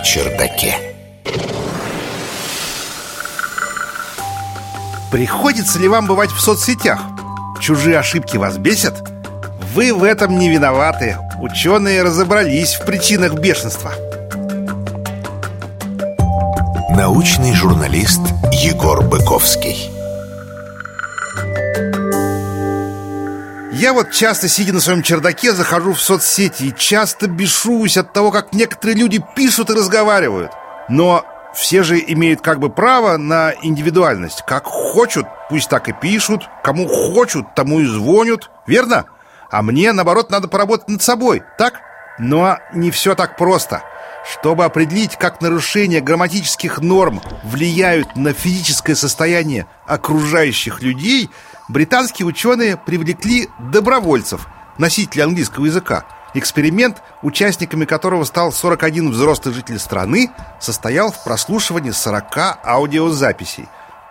чердаке. Приходится ли вам бывать в соцсетях? Чужие ошибки вас бесят? Вы в этом не виноваты. Ученые разобрались в причинах бешенства. Научный журналист Егор Быковский. Я вот часто, сидя на своем чердаке, захожу в соцсети и часто бешусь от того, как некоторые люди пишут и разговаривают. Но все же имеют как бы право на индивидуальность. Как хочут, пусть так и пишут, кому хочут, тому и звонят, верно? А мне, наоборот, надо поработать над собой, так? Но не все так просто. Чтобы определить, как нарушения грамматических норм влияют на физическое состояние окружающих людей, британские ученые привлекли добровольцев, носителей английского языка. Эксперимент, участниками которого стал 41 взрослый житель страны, состоял в прослушивании 40 аудиозаписей.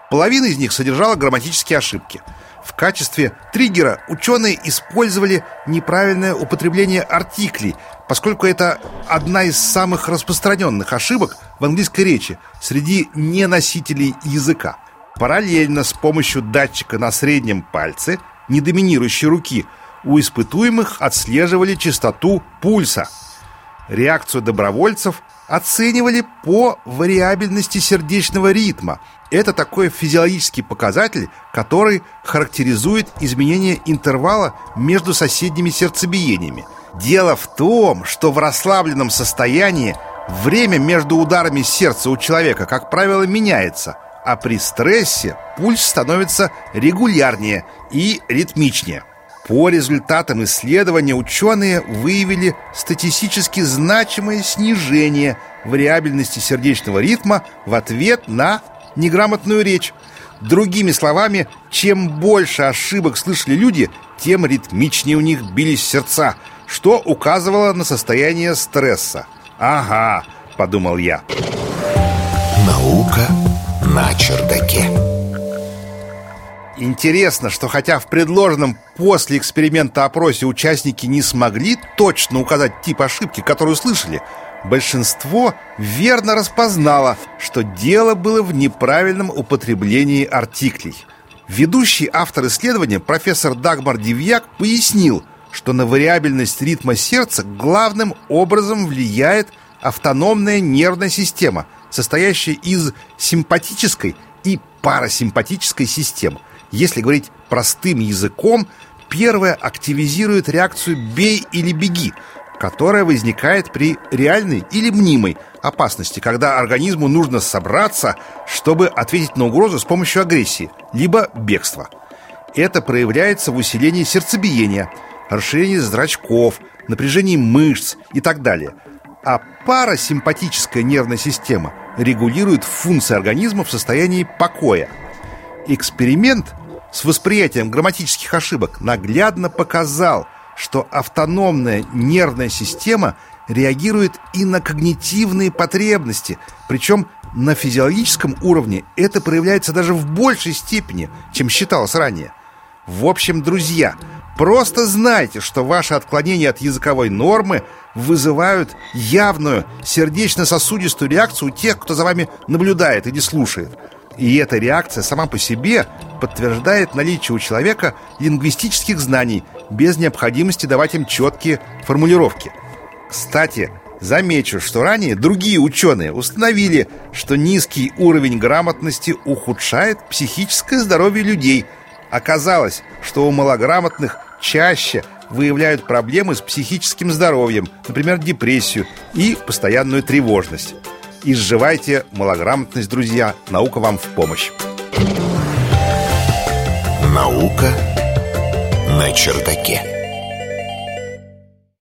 Половина из них содержала грамматические ошибки – в качестве триггера ученые использовали неправильное употребление артиклей, поскольку это одна из самых распространенных ошибок в английской речи среди неносителей языка. Параллельно с помощью датчика на среднем пальце, недоминирующей руки, у испытуемых отслеживали частоту пульса. Реакцию добровольцев оценивали по вариабельности сердечного ритма. Это такой физиологический показатель, который характеризует изменение интервала между соседними сердцебиениями. Дело в том, что в расслабленном состоянии время между ударами сердца у человека, как правило, меняется, а при стрессе пульс становится регулярнее и ритмичнее. По результатам исследования ученые выявили статистически значимое снижение вариабельности сердечного ритма в ответ на неграмотную речь. Другими словами, чем больше ошибок слышали люди, тем ритмичнее у них бились сердца, что указывало на состояние стресса. «Ага», — подумал я. Наука чердаке. Интересно, что хотя в предложенном после эксперимента опросе участники не смогли точно указать тип ошибки, которую слышали, большинство верно распознало, что дело было в неправильном употреблении артиклей. Ведущий автор исследования, профессор Дагмар Дивьяк, пояснил, что на вариабельность ритма сердца главным образом влияет автономная нервная система, состоящая из симпатической и парасимпатической систем – если говорить простым языком, первое активизирует реакцию «бей или беги», которая возникает при реальной или мнимой опасности, когда организму нужно собраться, чтобы ответить на угрозу с помощью агрессии, либо бегства. Это проявляется в усилении сердцебиения, расширении зрачков, напряжении мышц и так далее. А парасимпатическая нервная система регулирует функции организма в состоянии покоя. Эксперимент с восприятием грамматических ошибок наглядно показал, что автономная нервная система реагирует и на когнитивные потребности, причем на физиологическом уровне это проявляется даже в большей степени, чем считалось ранее. В общем, друзья, просто знайте, что ваши отклонения от языковой нормы вызывают явную сердечно-сосудистую реакцию у тех, кто за вами наблюдает или слушает. И эта реакция сама по себе подтверждает наличие у человека лингвистических знаний без необходимости давать им четкие формулировки. Кстати, замечу, что ранее другие ученые установили, что низкий уровень грамотности ухудшает психическое здоровье людей. Оказалось, что у малограмотных чаще выявляют проблемы с психическим здоровьем, например, депрессию и постоянную тревожность. Изживайте малограмотность, друзья. Наука вам в помощь. Наука на чердаке.